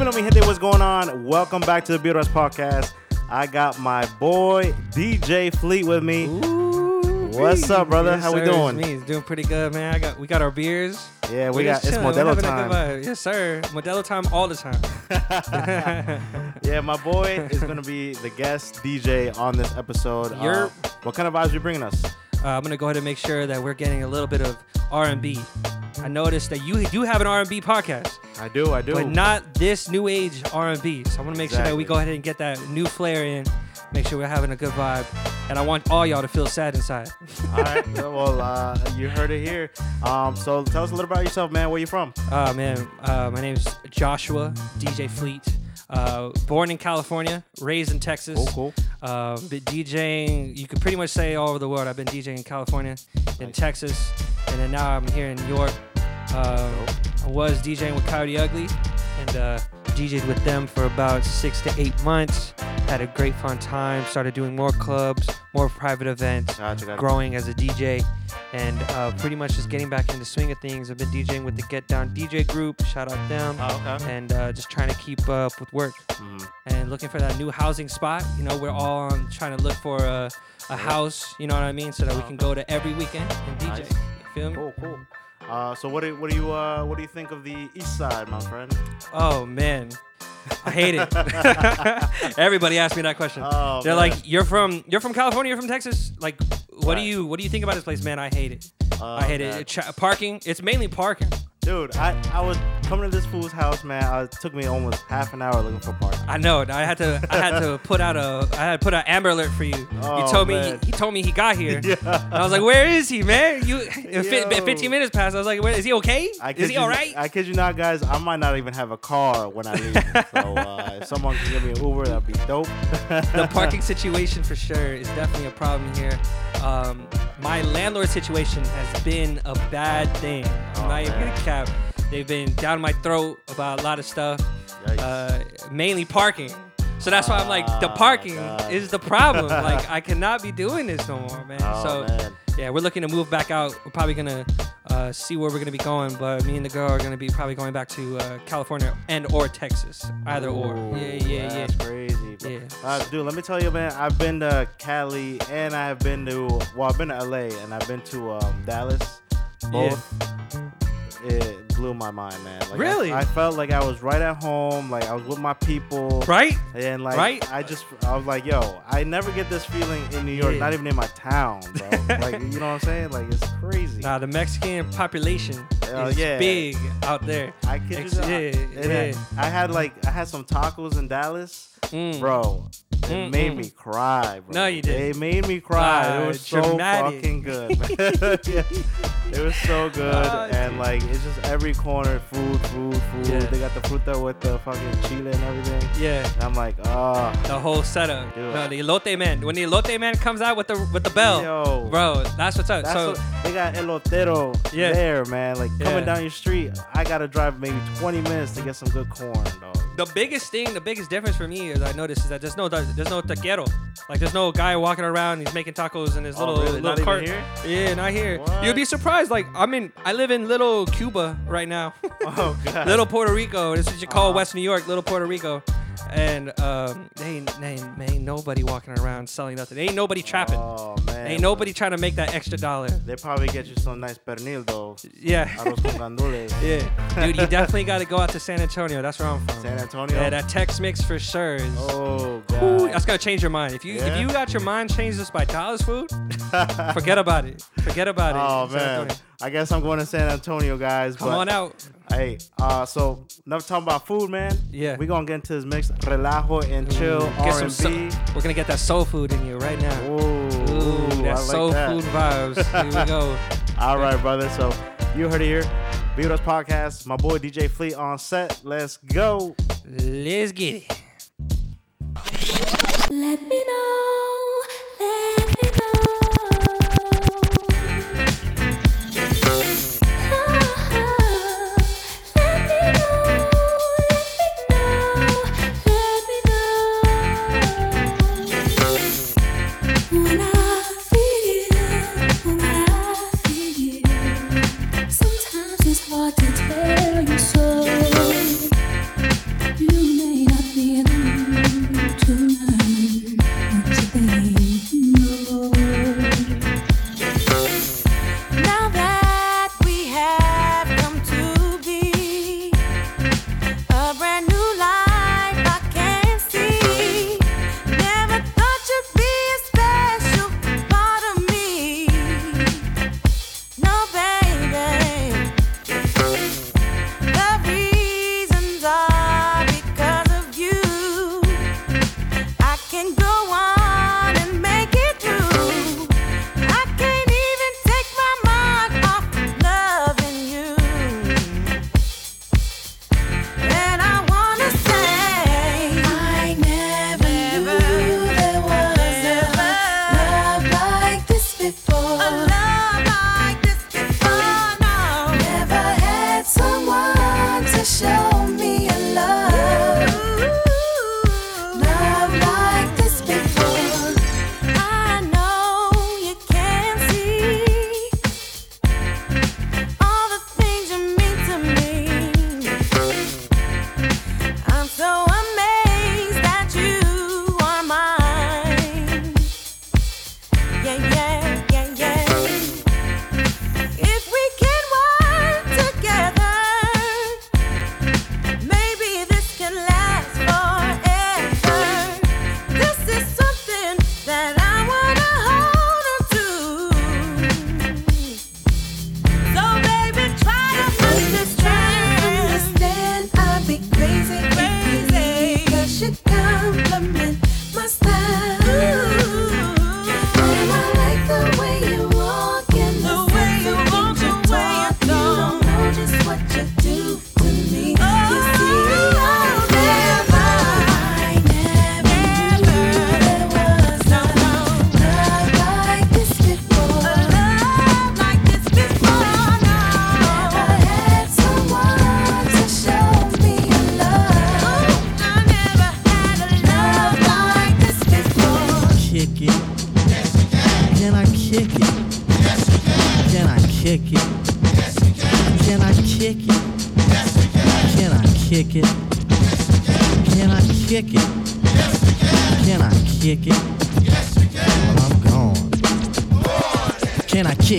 Dímelo, mi gente, what's going on? Welcome back to the Beat Rest Podcast. I got my boy DJ Fleet with me. What's up, brother? Yes, How we doing? It's me. It's doing pretty good, man. I got we got our beers. Yeah, we We're got it's chilling. Modelo time. Yes, sir. Modelo time all the time. Yeah, my boy is gonna be the guest DJ on this episode. Uh, what kind of vibes are you bringing us? Uh, I'm gonna go ahead and make sure that we're getting a little bit of R&B. I noticed that you do have an R&B podcast, I do, I do. but not this new age R&B. So I want to make sure that we go ahead and get that new flair in. Make sure we're having a good vibe, and I want all y'all to feel sad inside. All right. Well, uh, you heard it here. Um, so tell us a little about yourself, man. Where you from? Uh, man, uh, my name's Joshua DJ Fleet. Uh, born in California, raised in Texas. Cool, cool. Uh, been DJing, you could pretty much say all over the world. I've been DJing in California, in Nice. Texas, and then now I'm here in New York. Uh, I was DJing with Coyote Ugly and uh, DJed with them for about six to eight months. Had a great fun time. Started doing more clubs, more private events Gotcha, gotcha. growing as a DJ and uh, pretty much just getting back into the swing of things. I've been DJing with the Get Down DJ group, shout out them, Oh, okay. and uh, just trying to keep up with work Mhm. and looking for that new housing spot. You know, we're all on trying to look for a, a house, you know what I mean, so that we can go to every weekend and DJ. Nice. You feel me? Cool, cool. Uh, so what do what do you uh, what do you think of the East Side, my friend? Oh, man. I hate it. Everybody asks me that question. Oh, They're man. like, "You're from you're from California. You're from Texas. Like, what do you what do you think about this place, man? I hate it. Oh, I hate God. it. Tra- parking. It's mainly parking. Dude, I, I was coming to this fool's house, man. I, it took me almost half an hour looking for parking. I know. I had to. I had to put out a. I had to put an Amber Alert for you. Oh, you told me. He, he told me he got here. Yeah. And I was like, "Where is he, man? You." If it, Yo. 15 minutes passed. I was like, Where, "Is he okay? I Is he all right?" I kid you not, guys. I might not even have a car when I leave. so uh, if someone can give me an Uber, that'd be dope. the parking situation for sure is definitely a problem here. Um, my landlord situation has been a bad thing. I'm Oh, not even man. gonna cap. They've been down my throat about a lot of stuff, uh, mainly parking. So that's why I'm like, the Ah, parking God. is the problem. like, I cannot be doing this no more, man. Oh, so man. yeah, we're looking to move back out. We're probably gonna uh, see where we're gonna be going, but me and the girl are gonna be probably going back to uh, California and or Texas, either or. Ooh, Yeah, yeah, yeah. That's crazy. bro. Yeah. Uh, dude, let me tell you, man. I've been to Cali and I have been to well, I've been to LA and I've been to um, Dallas. Both. It blew my mind, man. Like, Really? I, felt like I was right at home. Like I was with my people. Right? And like, Right? I just, I was like, yo, I never get this feeling in New York, Yeah. not even in my town, bro. like, you know what I'm saying? Like, it's crazy. Nah, the Mexican population Oh, is yeah. big out there. I kid Ex- not. yeah, And yeah. I, I had like, I had some tacos in Dallas, Mm. bro. It Mm, made me cry, bro. No, you didn't. They made me cry. Ah, it was so fucking good. Yeah. It was so good, Ah, and like it's just every corner, food, food, food. Yeah. They got the fruta with the fucking chile and everything. Yeah, And I'm like, oh, the whole setup. Dude. No, the elote man. When the elote man comes out with the with the bell, yo, bro, that's what's up. That's so what, they got elotero Yeah. there, man. Like Yeah. coming down your street, I gotta drive maybe 20 minutes to get some good corn, dog. the biggest thing, the biggest difference for me is I noticed is that there's no there's no taquero. Like there's no guy walking around. He's making tacos in his Oh, little really? little cart. here? Yeah, not here. What? You'd be surprised. Like I'm in, I live in little Cuba right now. Oh god. little Puerto Rico. This is what you call Uh-huh. West New York, little Puerto Rico. And um, they ain't, they ain't, ain't nobody walking around selling nothing. Ain't nobody trapping. Oh man. ain't nobody trying to make that extra dollar. They probably get you some nice pernil though. Yeah. Arroz con gandules. yeah. Dude, you definitely got to go out to San Antonio. That's where I'm from. San Antonio. Yeah, that Tex-Mex for sure is. Oh Ooh, god. that's gonna change your mind. If you Yeah? if you got your mind changed just by Dallas food, forget about it. Forget about it. Oh man. I guess I'm going to San Antonio, guys. Come on out. Hey, uh, so enough talking about food, man. Yeah. We gonna get into this mix, relajo and chill Ooh, get R&B. soul- We're gonna get that soul food in you right now. Ooh, Ooh, ooh, I that like soul that. food vibes. Here we go. All right, brother. So you heard it here. Be with us podcast. My boy DJ Fleet on set. Let's go. Let's get it. Let me know,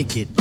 Can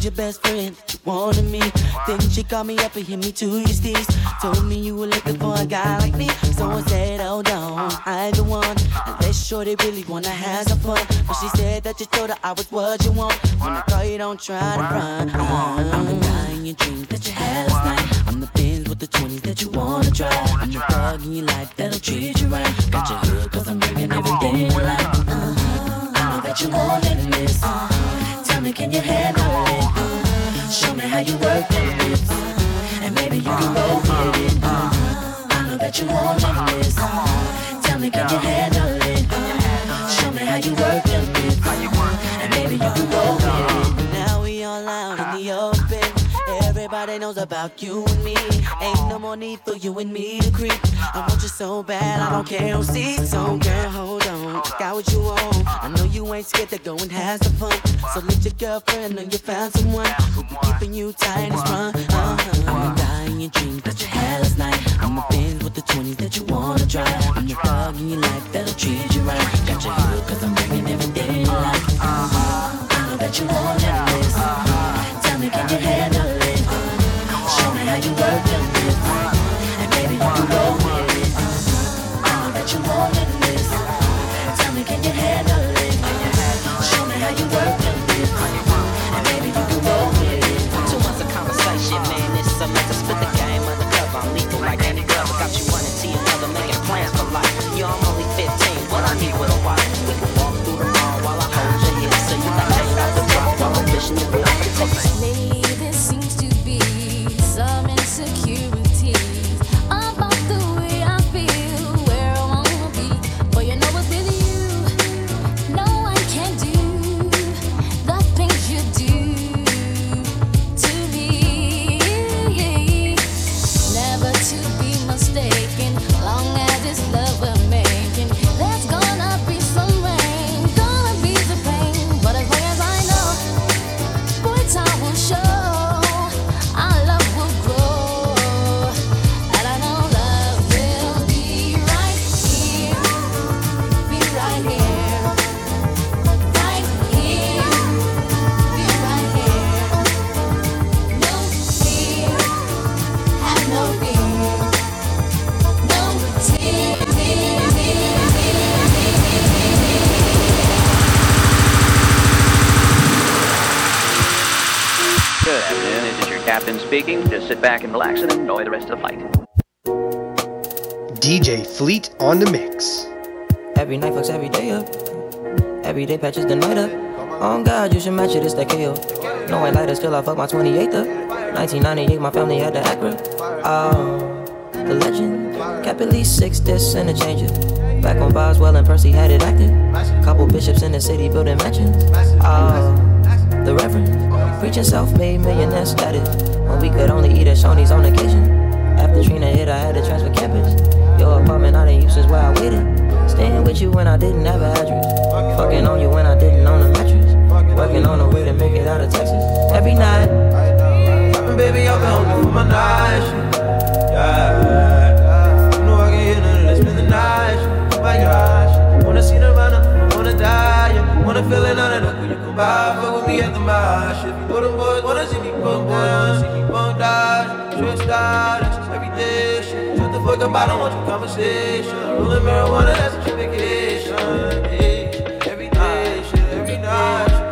Told your best friend you wanted me. Then she called me up and hit me to your steez. Told me you were looking for a guy like me. So I said, hold on, I the one. Unless shorty really wanna have some fun. But she said that you told her I was what you want. When I call you, don't try to run. I'm the guy in your dreams that you had last night. I'm the Benz with the 20s that you wanna drive. I'm the thug in your life that'll treat you right. Got your hood cause I'm bringing everything you like. Uh-huh. I know that you wanted this. Tell me, can you handle me how you work them uh, lips. And maybe you can roll with it. I know that you wanted this. Uh-huh. Tell me, can you handle it? Uh, show me how you work Everybody knows about you and me. Ain't no more need for you and me to creep. I want you so bad, I don't care who sees. So girl, hold on, got what you want. I know you ain't scared to go and have some fun. So let your girlfriend know you found someone who be keeping you tight and strong. Uh-huh. I'm the guy in your dreams that you had last night. I'm the Benz with the 20s that you wanna drive. I'm the thug in your life that'll treat Just sit back and relax and enjoy the rest of the flight. DJ Fleet on the mix. Every night fucks every day up. Every day patches the night up. Oh God, you should match it, it's that KO. No white lighter, still I fuck my 28th up. 1998, my family had the Acura. Oh, the legend. Kept at least six discs and a changer. Back on Boswell and Percy had it active. Couple bishops in the city building mansions. Oh, the Reverend. Preaching self-made millionaire status. When we could only eat at Shoney's on occasion. After Trina hit, I had to transfer campus. Your apartment I didn't use since where I waited. Staying with you when I didn't have an address. Fucking on you when I didn't own a mattress. Working on a way to make it out of Texas. Every night. And baby, I've been hungry for my night. Yeah. You know I can hit it, let's spend the night. Oh my gosh. Wanna see Nirvana, wanna die. Yeah. Wanna feel it on it, when you come by. Fuck with me, get the mash. If you know them boys wanna see me bump down, see me bump stressed out, that's just everyday shit. Shut the fuck up, I don't want your conversation. Rolling marijuana, that's a trip vacation. Hey, every day, shit, every night, shit,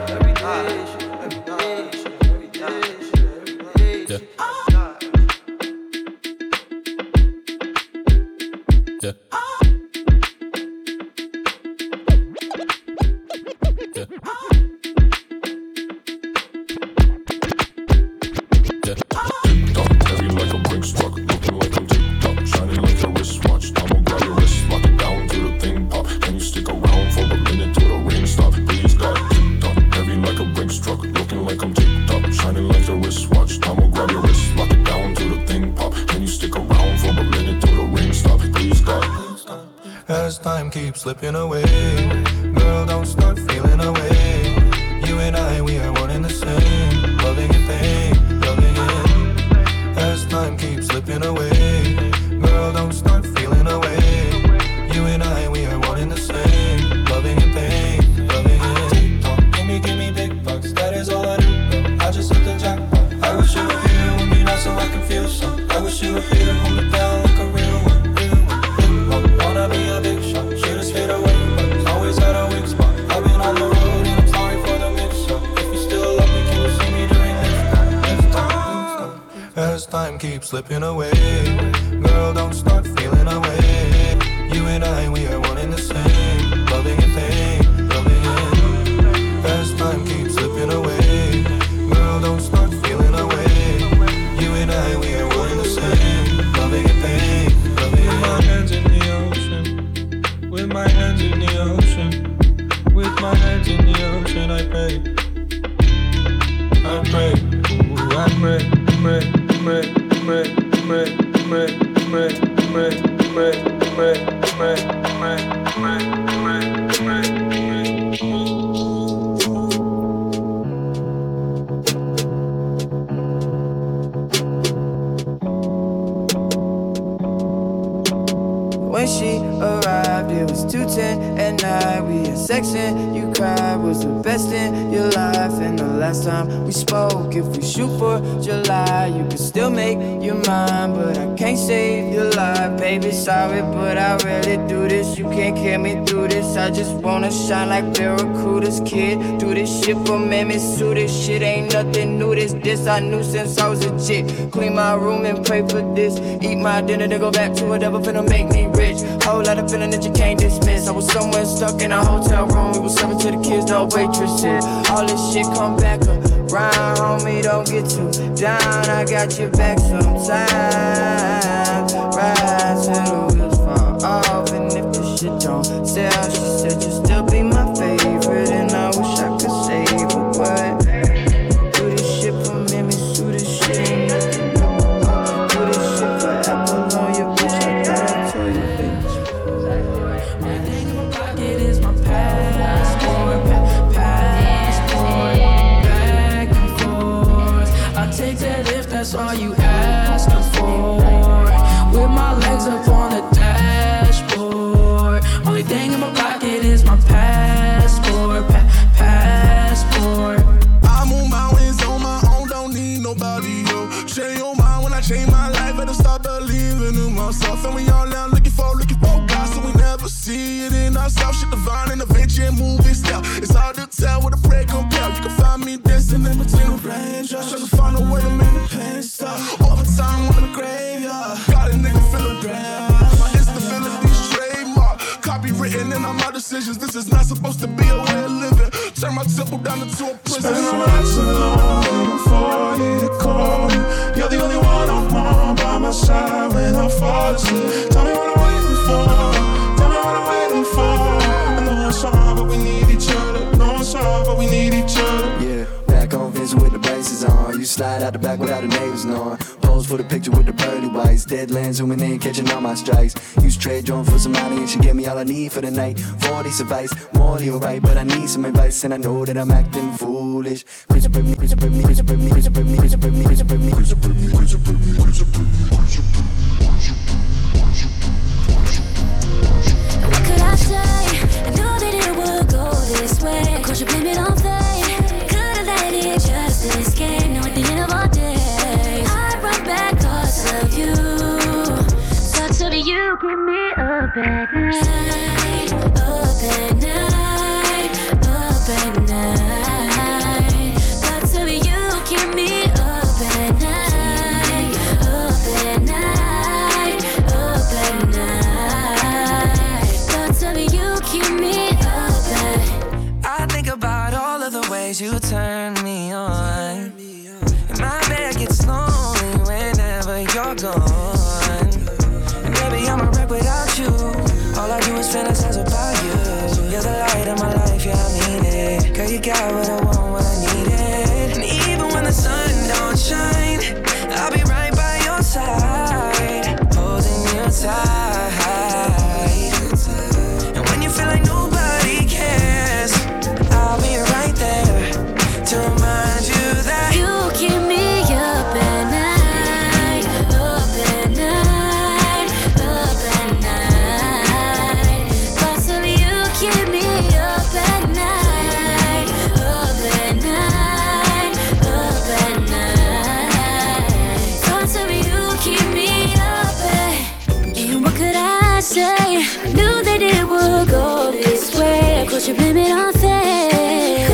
keep slipping away. Girl, don't stop. When she it was 2:10 at night. We had sex and you cried. Was the best in your life. And the last time we spoke, if we shoot for July, you could still make your mind, but I can't save your life, baby. Sorry, but I really do this. You can't carry me through this. I just wanna shine like Barracuda's kid. Do this shit for Mammy Sue. This shit ain't nothing new. This this I knew since I was a chick. Clean my room and pray for this. Eat my dinner, then go back to whatever finna make me rich. Whole lot of feeling that you can't dismiss. I was somewhere stuck in a hotel room. We was serving to the kids, no waitresses. All this shit come back around, homie. Don't get too down. I got your back sometimes. Ride till the wheels fall off, and if the shit don't sell, my side when I fall asleep. Tell me what I'm waiting for. Tell me what I'm waiting for. I know it's hard, but we need each other. Know it's hard, but we need each other. Yeah, back on Vincent with the braces on. You slide out the back without the neighbors knowing. For the picture with the pearly whites. Deadlands zooming in, catching all my strikes. Use trade drone for some money and she gave me all I need for the night. 40 advice, morally alright, but I need some advice and I know that I'm acting foolish. What could I say? I knew that it would go this way. Of you blame it on fate. Could've let it just escape. give me a better side. I? Knew that it would go this way. Of course, you blame it on fate.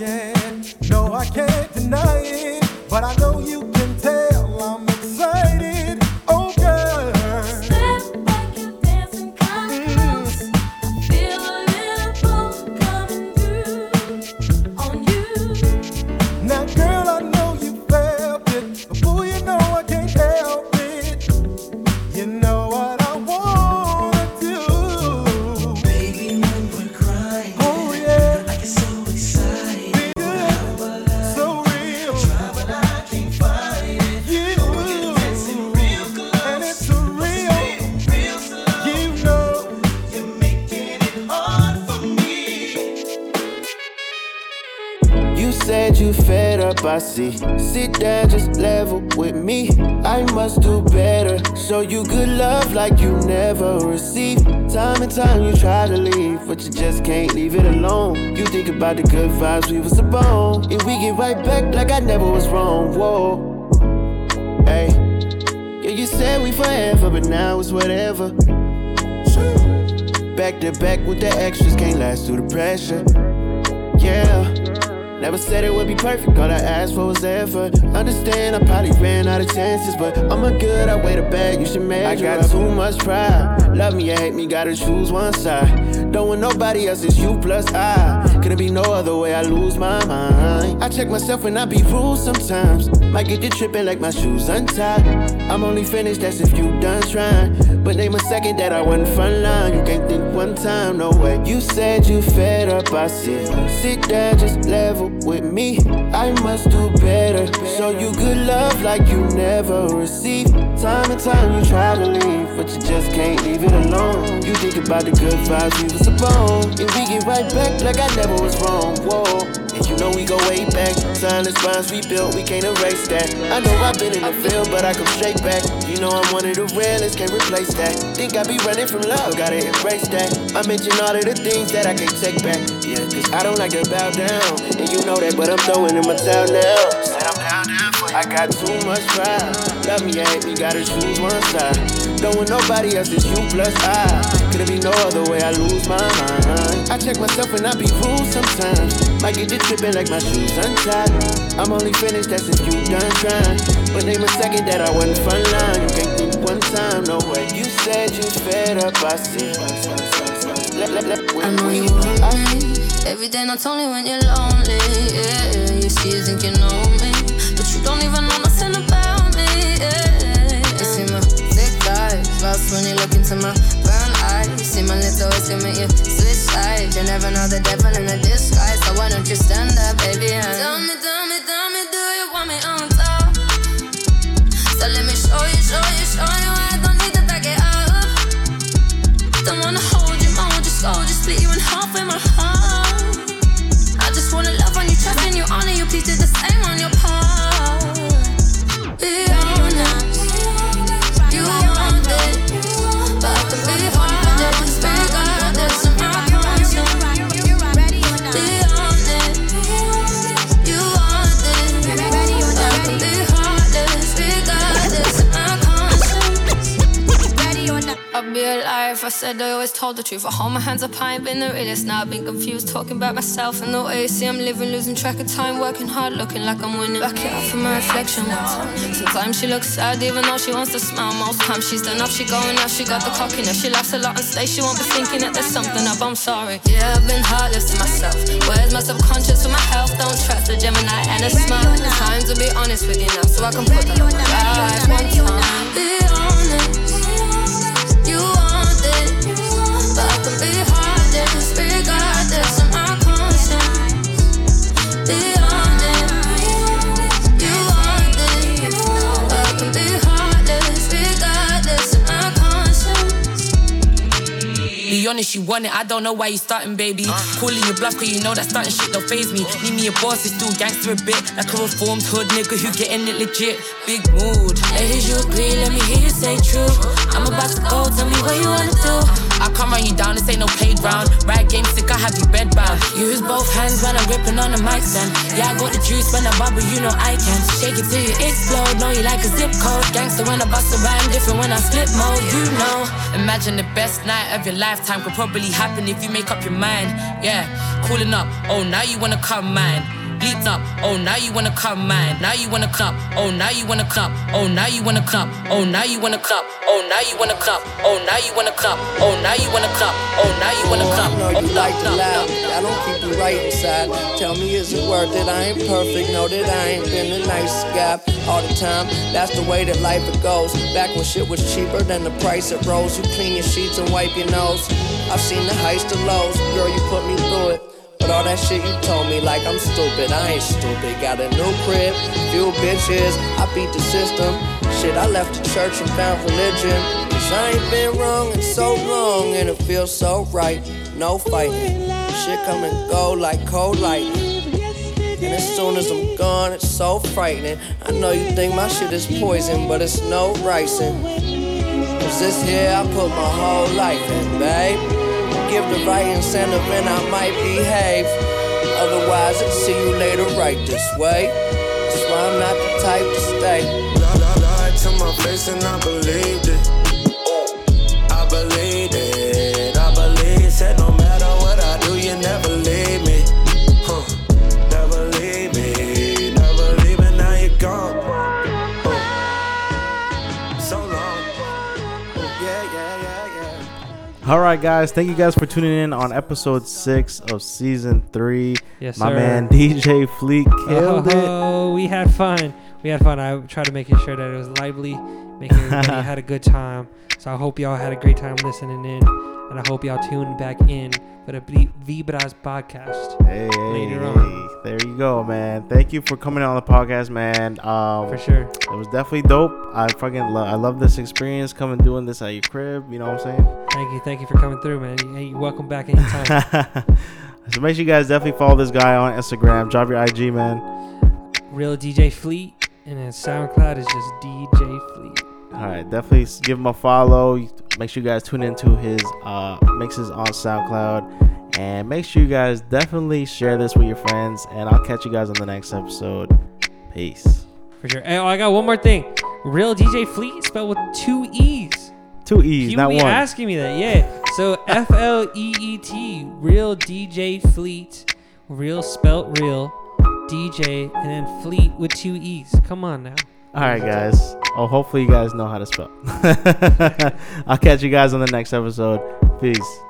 No, I can't deny it. But I know you can tell I'm excited. See. Sit down, just level with me. I must do better. Show you good love like you never received. Time and time you try to leave, but you just can't leave it alone. You think about the good vibes we was upon. If we get right back like I never was wrong, whoa. Hey, yeah, you said we forever, but now it's whatever. Back to back with the extras, can't last through the pressure. Yeah. Never said it would be perfect, all I asked for was effort. Understand, I probably ran out of chances, but I'm a good, I weigh the bag, you should measure. I got up. too much pride. Love me or hate me, gotta choose one side. Don't want nobody else, it's you plus I. Couldn't be no other way, I lose my mind. I check myself when I be rude sometimes. Might get you tripping like my shoes untied. I'm only finished, that's if you done trying. But name a second that I wasn't front line. You can't think one time, no way. You said you fed up, I said. Sit down, just level with me. I must do better. Show you good love like you never received. Time and time you try to leave, but you just can't leave it alone. You think about the good vibes we was upon. And we get right back like I never was wrong. Whoa. And you know we go way back. Silence bonds we built, we can't erase that. I know I've been in the field, but I come straight back. You know I'm one of the realest, can't replace that. Think I be running from love, gotta embrace that. I mention all of the things that I can't take back. Yeah, cause I don't like to bow down. And you know that, but I'm throwing in my towel now. Said I'm down, down for I got too much pride. Love me hate me, gotta choose one side. Don't want nobody else, it's you plus I. Could it be no other way, I lose my mind. I check myself and I be rude sometimes. Might get you tripping like my shoes untied. I'm only finished, that's if you done trying. But name a second that I wasn't front line. You can't think one time, no way. You said you fed up, I see. I know you want. Every day, not only when you're lonely. Yeah, you see, you think you know me, but you don't even know nothing about me. Yeah, you see my thick thighs, lost when you look into my brown see my lips always commit you switch sides. You never know the devil in a I said I always told the truth. I hold my hands up, I ain't been the realest. Now I've been confused, talking about myself and the way you see I'm living, losing track of time, working hard, looking like I'm winning. Back it up for my reflection one time. Sometimes she looks sad, even though she wants to smile. Most times she's done up, she going out, she got the cockiness. She laughs a lot and stays, she won't be thinking that there's something up. I'm sorry. Yeah, I've been heartless to myself. Where's my subconscious for my health? Don't trust the Gemini and a smile. Time to be honest with you now, so I can put that on my life one time. Be honest. Honest, you want it. I don't know why you starting, baby. Calling your bluff, cause you know that starting shit don't phase me. Need me a boss, it's still gangster a bit. Like a reformed hood nigga who getting it legit. Big mood. Ladies, you agree, let me hear you say true. I'm about to go, tell me what you wanna do. I come run you down, this ain't no playground. Rag game sick, I have you bedbound. Use both hands when I'm gripping on the mic stand. Yeah, I got the juice when I bubble, you know I can. Shake it till you explode, know you like a zip code. Gangster when I bust a rhyme, different when I flip mode, you know. Imagine the best night of your lifetime could probably happen if you make up your mind. Yeah, cooling up. Oh, now you wanna come mine. Bleeped up. Oh, now you wanna come mine. Now you wanna cup. Oh, now you wanna cup. Oh, now you wanna cup. Oh, now you wanna cup. Oh, now you wanna cup. Oh, now you wanna cup. Oh, now you wanna cup. Oh, now you wanna cup. Oh, I know you oh, like to laugh. I don't keep you right inside. Tell me, is it worth it? I ain't perfect. Know that I ain't been the nice guy all the time. That's the way that life it goes. Back when shit was cheaper than the price it rose. You clean your sheets and wipe your nose. I've seen the heights to lows. Girl, you put me through it. But all that shit you told me like I'm stupid. I ain't stupid. Got a new crib, few bitches. I beat the system. Shit, I left the church and found religion. Cause I ain't been wrong in so long and it feels so right. No fighting. Shit come and go like cold light. And as soon as I'm gone, it's so frightening. I know you think my shit is poison, but it's no ricin'. Cause this here I put my whole life in, babe. Give the right incentive and I might behave. Otherwise, I'll see you later right this way. That's why I'm not the type to stay. Lie, lie, lie to my face and I believed it. All right, guys. Thank you guys for tuning in on episode six of season three. Yes, My sir. man DJ Fleet killed it. Oh, we had fun. We had fun. I tried to make sure that it was lively, making everybody had a good time. So I hope y'all had a great time listening in, and I hope y'all tune back in for the Vi- Vibras podcast Hey, later on. there you go, man. Thank you for coming on the podcast, man. Um, For sure. It was definitely dope. I fucking love. I love this experience coming doing this at your crib. You know what I'm saying? Thank you, thank you for coming through, man. Hey, you're welcome back anytime. so make sure you guys definitely follow this guy on Instagram. Drop your IG, man. Real DJ Fleet, and then SoundCloud is just DJ Fleet. All right, definitely give him a follow. Make sure you guys tune into his uh, mixes on SoundCloud, and make sure you guys definitely share this with your friends. And I'll catch you guys on the next episode. Peace. For sure. Oh, I got one more thing. Real DJ Fleet spelled with two E's. Two E's, You not be one. asking me that, yeah. So F L E E T, Real DJ Fleet, real spelt real, DJ, and then Fleet with two E's. Come on now. All right, guys. Oh, hopefully you guys know how to spell. I'll catch you guys on the next episode. Peace.